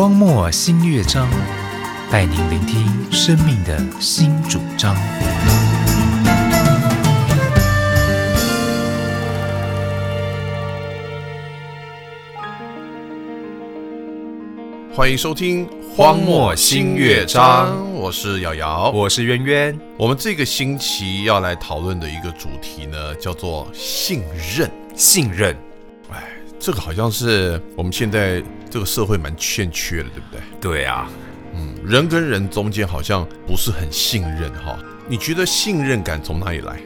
荒漠新乐章，带您聆听生命的新主张。欢迎收听《荒漠新乐章》，我是瑶瑶。我是渊渊，我们这个星期要来讨论的一个主题呢，叫做信任。信任，哎，这个好像是我们现在这个社会蛮欠缺的，对不对？对啊，嗯，人跟人中间好像不是很信任哈。你觉得信任感从哪里来？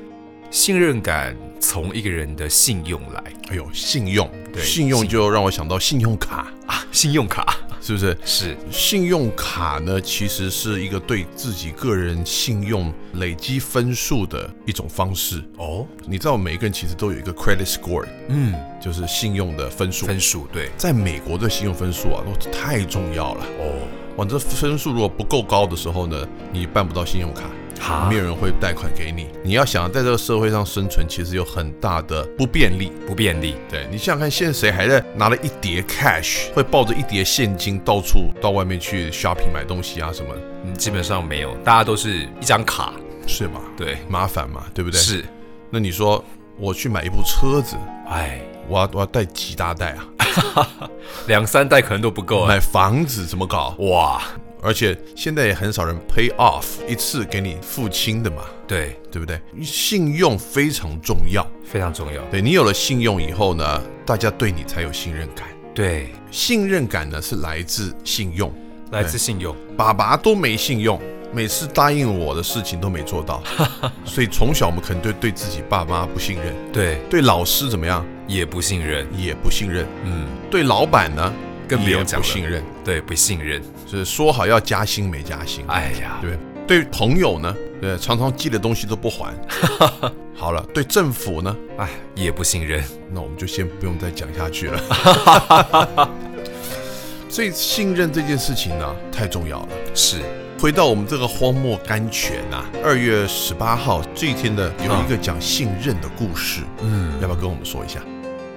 信任感从一个人的信用来哎呦，信用，对信用就让我想到信用卡，啊，信用卡是不是？是信用卡呢，其实是一个对自己个人信用累积分数的一种方式。哦，你知道，每一个人其实都有一个 credit score，嗯，就是信用的分数。分数对在美国的信用分数啊，都太重要了。哦，哇，这分数如果不够高的时候呢，你办不到信用卡，哈没有人会贷款给你。你要想在这个社会上生存，其实有很大的不便利。不便利，对你想想看，现在谁还在拿了一叠 cash，会抱着一叠现金到处到外面去 shopping 买东西啊什么？嗯，基本上没有，大家都是一张卡，是吗？对，麻烦嘛，对不对？。是，那你说我去买一部车子，哎，我要我要带几大袋啊？两三代可能都不够啊，买房子怎么搞？哇，而且现在也很少人 pay off 一次给你付清的嘛，对，对不对？信用非常重要。非常重要，对你有了信用以后呢，大家对你才有信任感。对，信任感呢是来自信用。来自信用，爸爸都没信用，每次答应我的事情都没做到，所以从小我们可能对对自己爸妈不信任，对，对老师怎么样？也不信任，也不信任，嗯，对老板呢也更不用讲不信任，对，不信任，就是说好要加薪没加薪，哎呀，对对？对朋友呢，对，常常寄的东西都不还。好了，对政府呢，哎，也不信任，那我们就先不用再讲下去了。所以信任这件事情呢，太重要了。是，回到我们这个荒漠甘泉啊，二月十八号这一天的，有一个讲信任的故事，嗯，要不要跟我们说一下？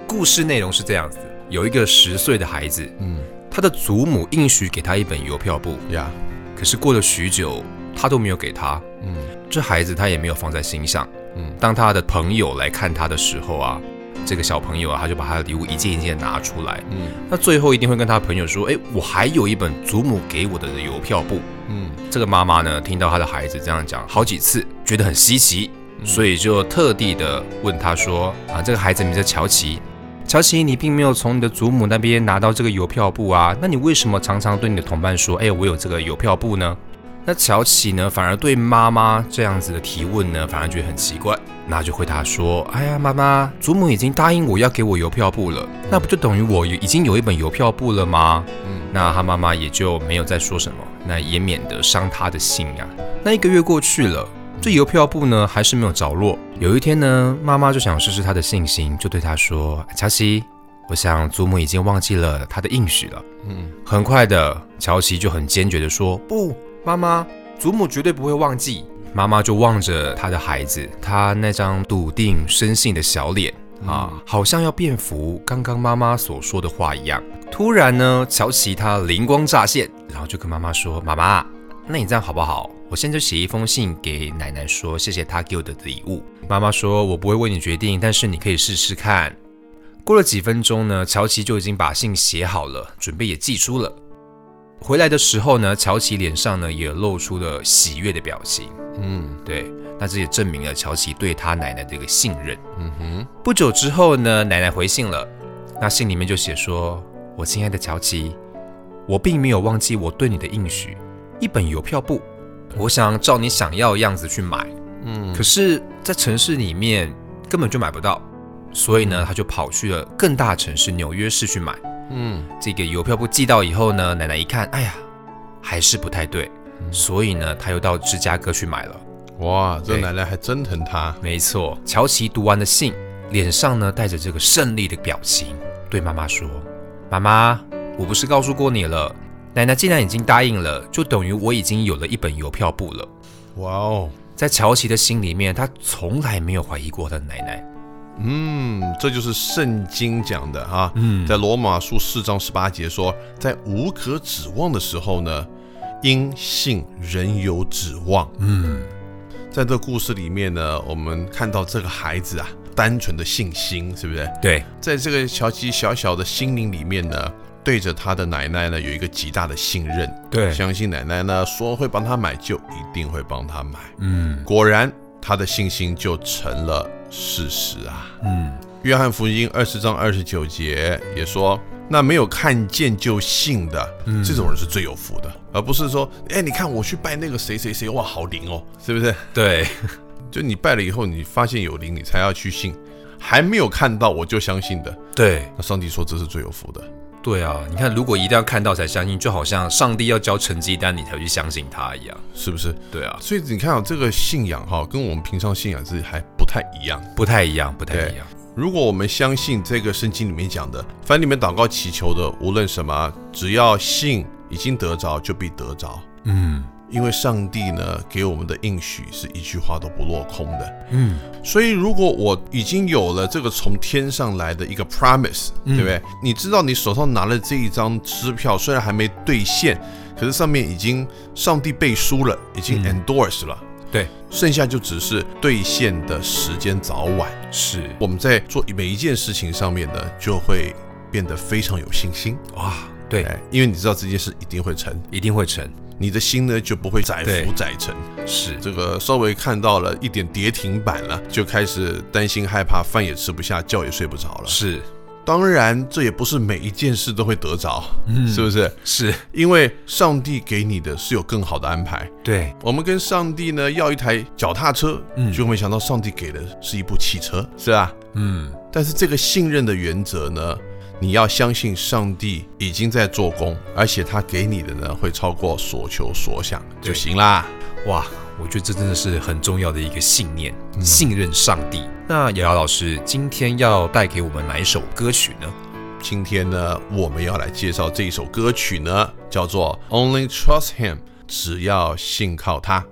故事内容是这样子：有一个十岁的孩子，嗯他的祖母应许给他一本邮票簿，呀，可是过了许久，他都没有给他。嗯这孩子他也没有放在心上。嗯当他的朋友来看他的时候啊，这个小朋友啊，他就把他的礼物一件一件拿出来。嗯那最后一定会跟他朋友说：“哎，我还有一本祖母给我的邮票簿。”嗯这个妈妈呢，听到他的孩子这样讲好几次，觉得很稀奇，所以就特地的问他说：“啊，这个孩子名字叫乔奇，乔奇，你并没有从你的祖母那边拿到这个邮票簿啊，那你为什么常常对你的同伴说，哎，我有这个邮票簿呢？”那乔奇呢，反而对妈妈这样子的提问呢，反而觉得很奇怪，那就回答说：“哎呀，妈妈，祖母已经答应我要给我邮票簿了，那不就等于我已经有一本邮票簿了吗？”嗯那他妈妈也就没有再说什么，那也免得伤他的心啊、那一个月过去了，这邮票簿呢还是没有着落。有一天呢，妈妈就想试试他的信心，就对他说：“乔西，我想祖母已经忘记了他的应许了。”嗯很快的，乔西就很坚决的说：“不，妈妈，祖母绝对不会忘记。”妈妈就望着他的孩子，他那张笃定生信的小脸啊，好像要辩服刚刚妈妈所说的话一样。突然呢，乔奇他灵光乍现，然后就跟妈妈说：“妈妈，那你这样好不好？我现在就写一封信给奶奶说，谢谢她给我的礼物。”妈妈说：“我不会为你决定，但是你可以试试看。”过了几分钟呢，乔奇就已经把信写好了，准备也寄出了。回来的时候呢，乔奇脸上呢也露出了喜悦的表情。嗯对，那这也证明了乔奇对他奶奶的一个信任。嗯哼不久之后呢，奶奶回信了，那信里面就写说：“我亲爱的乔奇，我并没有忘记我对你的应许，一本邮票簿，我想照你想要的样子去买，嗯可是，在城市里面根本就买不到，所以呢，他就跑去了更大城市纽约市去买。嗯这个邮票簿寄到以后呢，奶奶一看，哎呀，还是不太对，所以呢，他又到芝加哥去买了。哇，这奶奶还真疼他。没错，乔奇读完了信，脸上呢带着这个胜利的表情，对妈妈说：“妈妈，我不是告诉过你了，奶奶既然已经答应了，就等于我已经有了一本邮票簿了。哇哦，”在乔奇的心里面，他从来没有怀疑过他的奶奶。嗯，这就是圣经讲的啊。嗯在罗马书四章十八节说，在无可指望的时候呢，因信仍有指望。嗯，在这故事里面呢，我们看到这个孩子啊，单纯的信心，是不是？对，在这个乔奇小小的心灵里面呢，对着他的奶奶呢有一个极大的信任，对，相信奶奶呢说会帮他买，就一定会帮他买。嗯。果然，他的信心就成了事实啊。嗯，约翰福音二十章二十九节也说，那没有看见就信的，这种人是最有福的，而不是说，哎，你看我去拜那个谁谁谁，哇，好灵哦，是不是？对，就你拜了以后，你发现有灵，你才要去信，还没有看到我就相信的，对，那上帝说这是最有福的。对啊！你看，如果一定要看到才相信，就好像上帝要交成绩单，你才去相信他一样。是不是？对啊，所以你看啊，这个信仰哈，跟我们平常信仰是还不太一样。不太一样，不太一样。如果我们相信这个圣经里面讲的，凡你们祷告祈求的，无论什么，只要信已经得着，就必得着。嗯因为上帝呢给我们的应许是一句话都不落空的。嗯，所以如果我已经有了这个从天上来的一个 promise，、对不对？你知道你手上拿了这一张支票，虽然还没兑现，可是上面已经上帝背书了，已经 endorse 了。对，剩下就只是兑现的时间早晚。是我们在做每一件事情上面呢，就会变得非常有信心。哇，对，哎，因为你知道这件事一定会成，一定会成。你的心呢就不会载浮载沉。是，这个稍微看到了一点跌停板了，就开始担心害怕，饭也吃不下，觉也睡不着了。是，当然，这也不是每一件事都会得着，是不是？是，因为上帝给你的是有更好的安排。对，我们跟上帝呢要一台脚踏车，嗯就没想到上帝给的是一部汽车，是吧？嗯，但是这个信任的原则呢，你要相信上帝已经在做工，而且他给你的呢会超过所求所想就行啦。哇，我觉得这真的是很重要的一个信念，信任上帝。那瑶瑶老师今天要带给我们哪一首歌曲呢？今天呢，我们要来介绍这一首歌曲呢，叫做《Only Trust Him》，只要信靠他。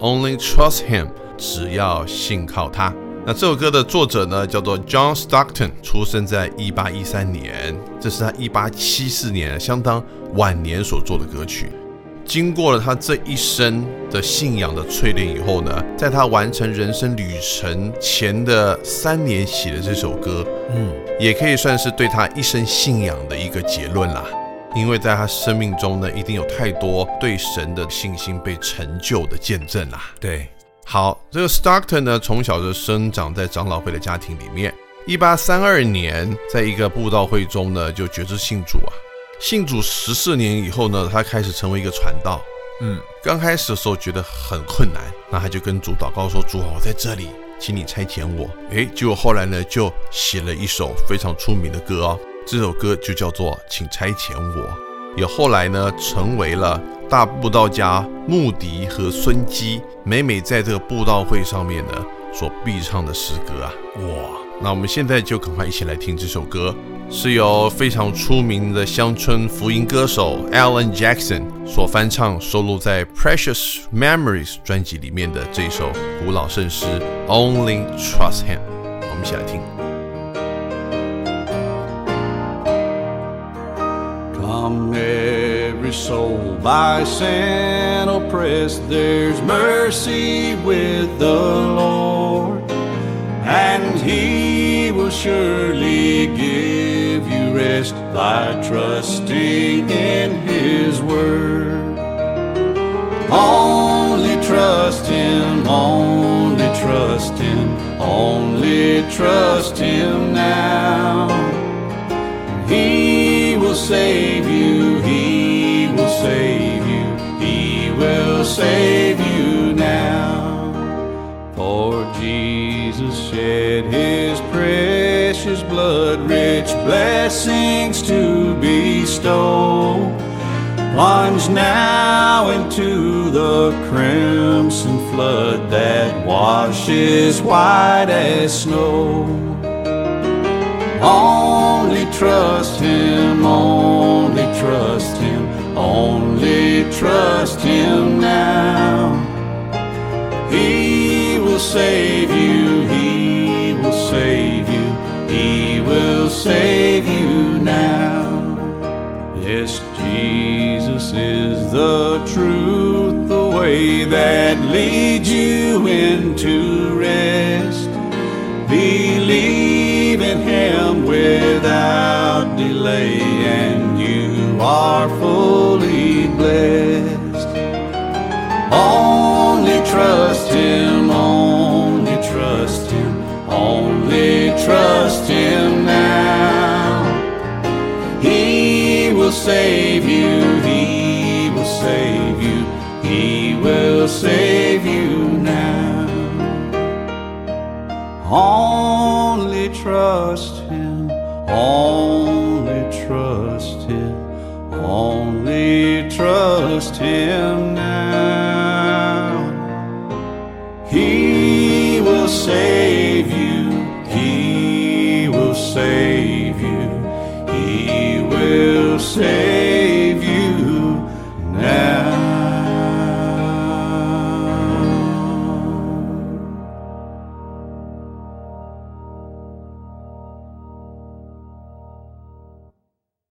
Only trust Him，只要信靠他。那这首歌的作者呢，叫做 John Stockton，出生在一八一三年，这是他一八七四年相当晚年所做的歌曲。经过了他这一生的信仰的淬炼以后呢，在他完成人生旅程前的三年写的这首歌，嗯，也可以算是对他一生信仰的一个结论啦。因为在他生命中呢，一定有太多对神的信心被成就的见证啦。对。好，这个 Stockton 呢，从小就生长在长老会的家庭里面。一八三二年，在一个布道会中呢，就决志信主啊。信主十四年以后呢，他开始成为一个传道。嗯，刚开始的时候觉得很困难，那他就跟主祷告说：“主啊，我在这里，请你差遣我。”诶，结果后来呢，就写了一首非常出名的歌哦。这首歌就叫做《请差遣我》，也后来呢，成为了。大布道家穆迪和孙基每每在这个布道会上面呢所必唱的诗歌啊，哇！那我们现在就赶快一起来听这首歌，是由非常出名的乡村福音歌手 Alan Jackson 所翻唱，收录在《Precious Memories》专辑里面的这首古老圣诗《Only Trust Him》。我们一起来听。Every soul by sin oppressed, there's mercy with the Lord, and He will surely give you rest by trusting in His word. Only trust Him, only trust Him, only trust Him now. He will save save you, He will save you now. For Jesus shed His precious blood, rich blessings to bestow. Plunge now into the crimson flood that washes white as snow. Only trust Him, only trust Him, only trust Him now. He will save you, He will save you, He will save you now. Yes, Jesus is the truth, the way that leads you into rest. Believe in Him without trust Him, only trust Him, only trust Him now. He will save you, He will save you, He will save you now. Only trust Him, only trust Him, only trust Him now. save you. He will save you. He will save